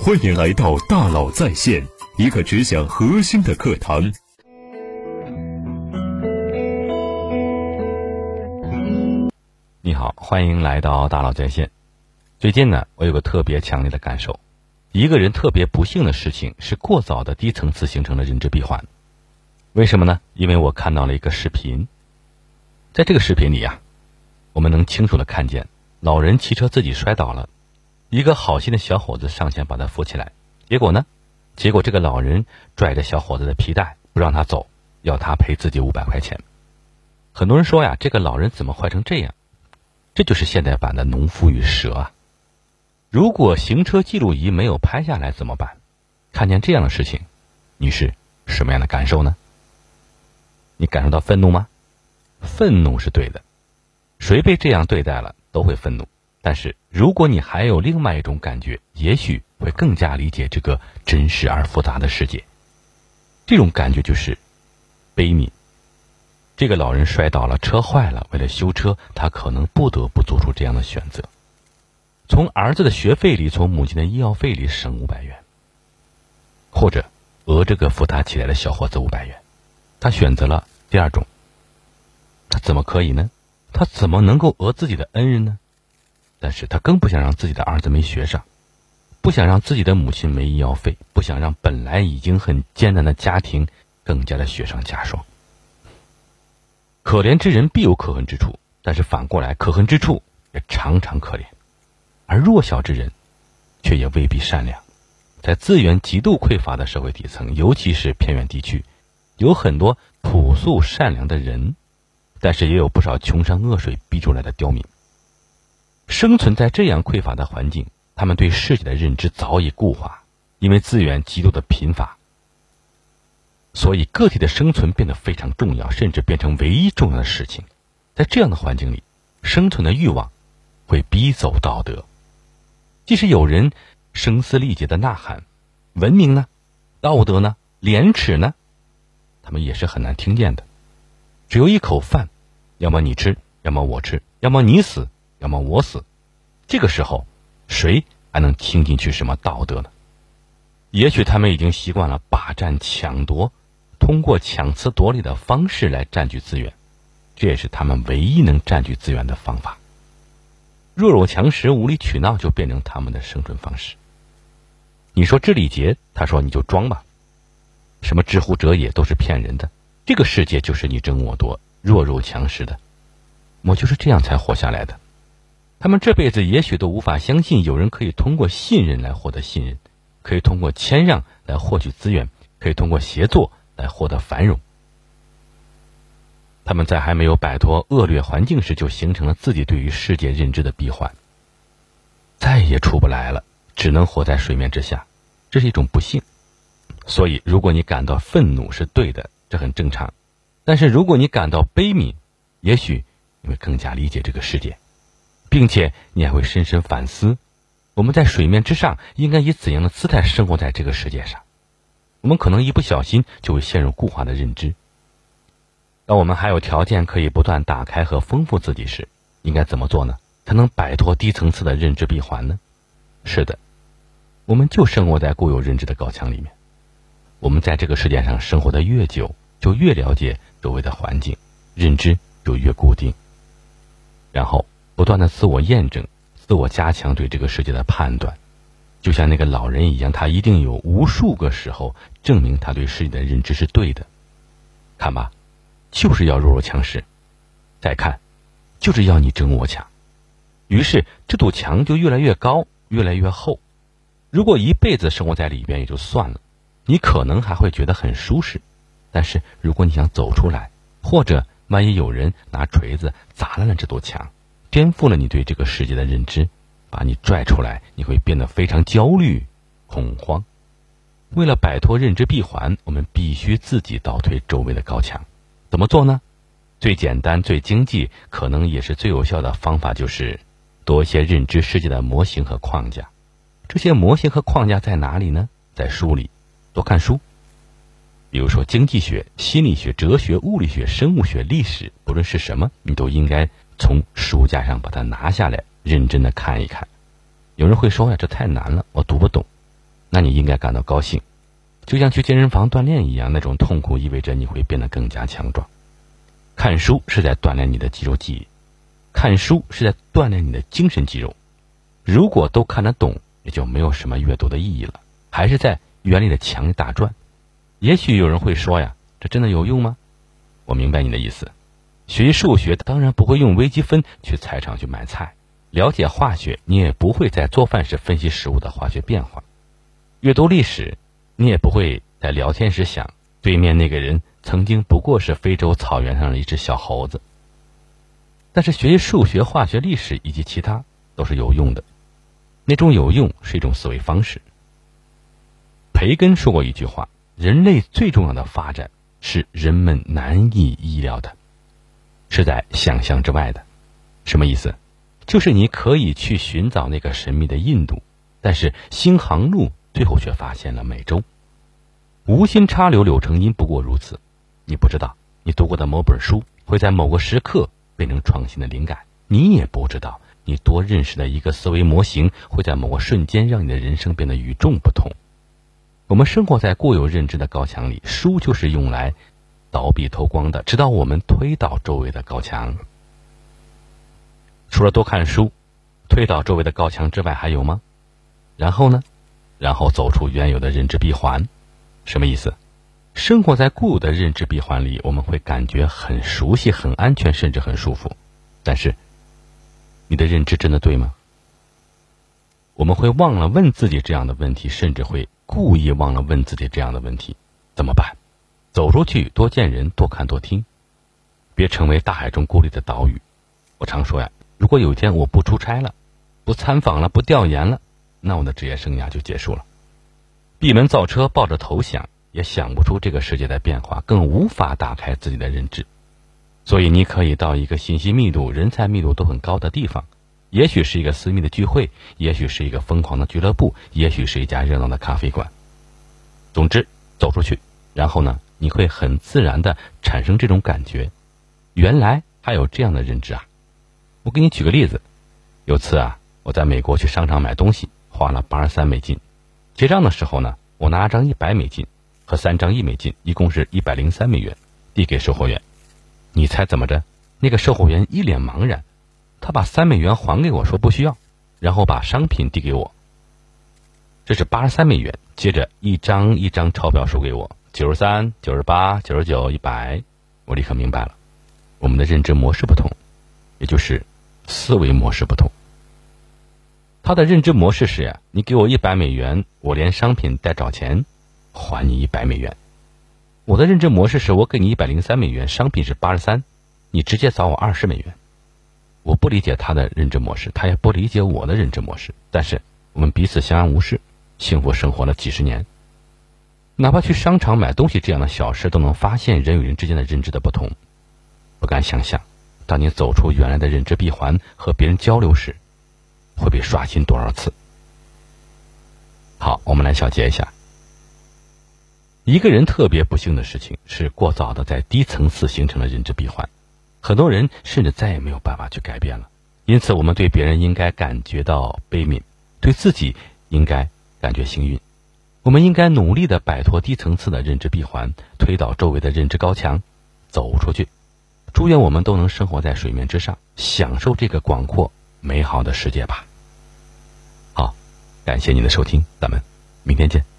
欢迎来到大佬在线，一个只讲核心的课堂。你好，欢迎来到大佬在线。最近呢，我有个特别强烈的感受：一个人特别不幸的事情是过早的低层次形成了认知闭环。为什么呢？因为我看到了一个视频，在这个视频里啊，我们能清楚的看见老人骑车自己摔倒了，一个好心的小伙子上前把他扶起来，结果呢，结果这个老人拽着小伙子的皮带不让他走，要他赔自己五百块钱。很多人说呀，这个老人怎么坏成这样？这就是现代版的农夫与蛇啊！如果行车记录仪没有拍下来怎么办？看见这样的事情，你是什么样的感受呢？你感受到愤怒吗？愤怒是对的，谁被这样对待了都会愤怒。但是如果你还有另外一种感觉，也许会更加理解这个真实而复杂的世界。这种感觉就是悲悯。这个老人摔倒了，车坏了，为了修车，他可能不得不做出这样的选择：从儿子的学费里，从母亲的医药费里省五百元，或者讹这个扶他起来的小伙子五百元。他选择了第二种。他怎么可以呢？他怎么能够讹自己的恩人呢？但是他更不想让自己的儿子没学上，不想让自己的母亲没医药费，不想让本来已经很艰难的家庭更加的雪上加霜。可怜之人必有可恨之处，但是反过来，可恨之处也常常可怜，而弱小之人，却也未必善良。在资源极度匮乏的社会底层，尤其是偏远地区，有很多朴素善良的人，但是也有不少穷山恶水逼出来的刁民。生存在这样匮乏的环境，他们对世界的认知早已固化，因为资源极度的贫乏。所以，个体的生存变得非常重要，甚至变成唯一重要的事情。在这样的环境里，生存的欲望会逼走道德。即使有人声嘶力竭的呐喊：“文明呢？道德呢？廉耻呢？”他们也是很难听见的。只有一口饭，要么你吃，要么我吃；要么你死，要么我死。这个时候，谁还能听进去什么道德呢？也许他们已经习惯了霸占、抢夺。通过强词夺理的方式来占据资源，这也是他们唯一能占据资源的方法。弱肉强食、无理取闹就变成他们的生存方式。你说知礼节，他说你就装吧。什么知乎者也都是骗人的。这个世界就是你争我夺、弱肉强食的。我就是这样才活下来的。他们这辈子也许都无法相信有人可以通过信任来获得信任，可以通过谦让来获取资源，可以通过协作。来获得繁荣。他们在还没有摆脱恶劣环境时，就形成了自己对于世界认知的闭环，再也出不来了，只能活在水面之下。这是一种不幸。所以，如果你感到愤怒是对的，这很正常；但是，如果你感到悲悯，也许你会更加理解这个世界，并且你还会深深反思：我们在水面之上应该以怎样的姿态生活在这个世界上。我们可能一不小心就会陷入固化的认知。当我们还有条件可以不断打开和丰富自己时，应该怎么做呢？才能摆脱低层次的认知闭环呢？是的，我们就生活在固有认知的高墙里面。我们在这个世界上生活的越久，就越了解周围的环境，认知就越固定。然后不断的自我验证，自我加强对这个世界的判断。就像那个老人一样，他一定有无数个时候证明他对世界的认知是对的。看吧，就是要弱肉强食；再看，就是要你争我抢。于是这堵墙就越来越高，越来越厚。如果一辈子生活在里边也就算了，你可能还会觉得很舒适。但是如果你想走出来，或者万一有人拿锤子砸烂了这堵墙，颠覆了你对这个世界的认知。把你拽出来，你会变得非常焦虑、恐慌。为了摆脱认知闭环，我们必须自己倒退周围的高墙。怎么做呢？最简单、最经济，可能也是最有效的方法，就是多一些认知世界的模型和框架。这些模型和框架在哪里呢？在书里，多看书。比如说经济学、心理学、哲学、物理学、生物学、历史，不论是什么，你都应该从书架上把它拿下来。认真的看一看，有人会说呀，这太难了，我读不懂。那你应该感到高兴，就像去健身房锻炼一样。那种痛苦意味着你会变得更加强壮。看书是在锻炼你的肌肉记忆，看书是在锻炼你的精神肌肉。如果都看得懂，也就没有什么阅读的意义了，还是在原理的墙里打转。也许有人会说呀，这真的有用吗？我明白你的意思。学习数学当然不会用微积分去菜场去买菜，了解化学你也不会在做饭时分析食物的化学变化，阅读历史你也不会在聊天时想对面那个人曾经不过是非洲草原上的一只小猴子。但是学习数学、化学、历史以及其他都是有用的，那种有用是一种思维方式。培根说过一句话。人类最重要的发展是人们难以意料的，是在想象之外的。什么意思？就是你可以去寻找那个神秘的印度，但是新航路最后却发现了美洲。无心插柳柳成荫，不过如此。你不知道，你读过的某本书会在某个时刻变成创新的灵感。你也不知道，你多认识的一个思维模型会在某个瞬间让你的人生变得与众不同。我们生活在固有认知的高墙里，书就是用来倒壁偷光的，直到我们推倒周围的高墙。除了多看书、推倒周围的高墙之外，还有吗？然后呢？然后走出原有的认知闭环。什么意思？生活在固有的认知闭环里，我们会感觉很熟悉、很安全，甚至很舒服。但是，你的认知真的对吗？我们会忘了问自己这样的问题，甚至会。故意忘了问自己这样的问题，怎么办？走出去，多见人，多看，多听，别成为大海中孤立的岛屿。我常说呀，如果有一天我不出差了，不参访了，不调研了，那我的职业生涯就结束了。闭门造车，抱着头想，也想不出这个世界的变化，更无法打开自己的认知。所以，你可以到一个信息密度、人才密度都很高的地方。也许是一个私密的聚会，也许是一个疯狂的俱乐部，也许是一家热闹的咖啡馆。总之，走出去，然后呢，你会很自然的产生这种感觉：原来还有这样的认知啊！我给你举个例子，有次啊，我在美国去商场买东西，花了八十三美金，结账的时候呢，我拿张一百美金和三张一美金，一共是一百零三美元，递给售货员。你猜怎么着？那个售货员一脸茫然。他把三美元还给我，说不需要，然后把商品递给我。这是八十三美元，接着一张一张钞票收给我，九十三、九十八、九十九、一百。我立刻明白了，我们的认知模式不同，也就是思维模式不同。他的认知模式是呀，你给我一百美元，我连商品带找钱，还你一百美元。我的认知模式是我给你一百零三美元，商品是八十三，你直接找我二十美元。我不理解他的认知模式，他也不理解我的认知模式。但是我们彼此相安无事，幸福生活了几十年。哪怕去商场买东西这样的小事，都能发现人与人之间的认知的不同。不敢想象，当你走出原来的认知闭环和别人交流时，会被刷新多少次。好，我们来小结一下。一个人特别不幸的事情是过早的在低层次形成了认知闭环。很多人甚至再也没有办法去改变了，因此我们对别人应该感觉到悲悯，对自己应该感觉幸运。我们应该努力的摆脱低层次的认知闭环，推倒周围的认知高墙，走出去。祝愿我们都能生活在水面之上，享受这个广阔美好的世界吧。好，感谢您的收听，咱们明天见。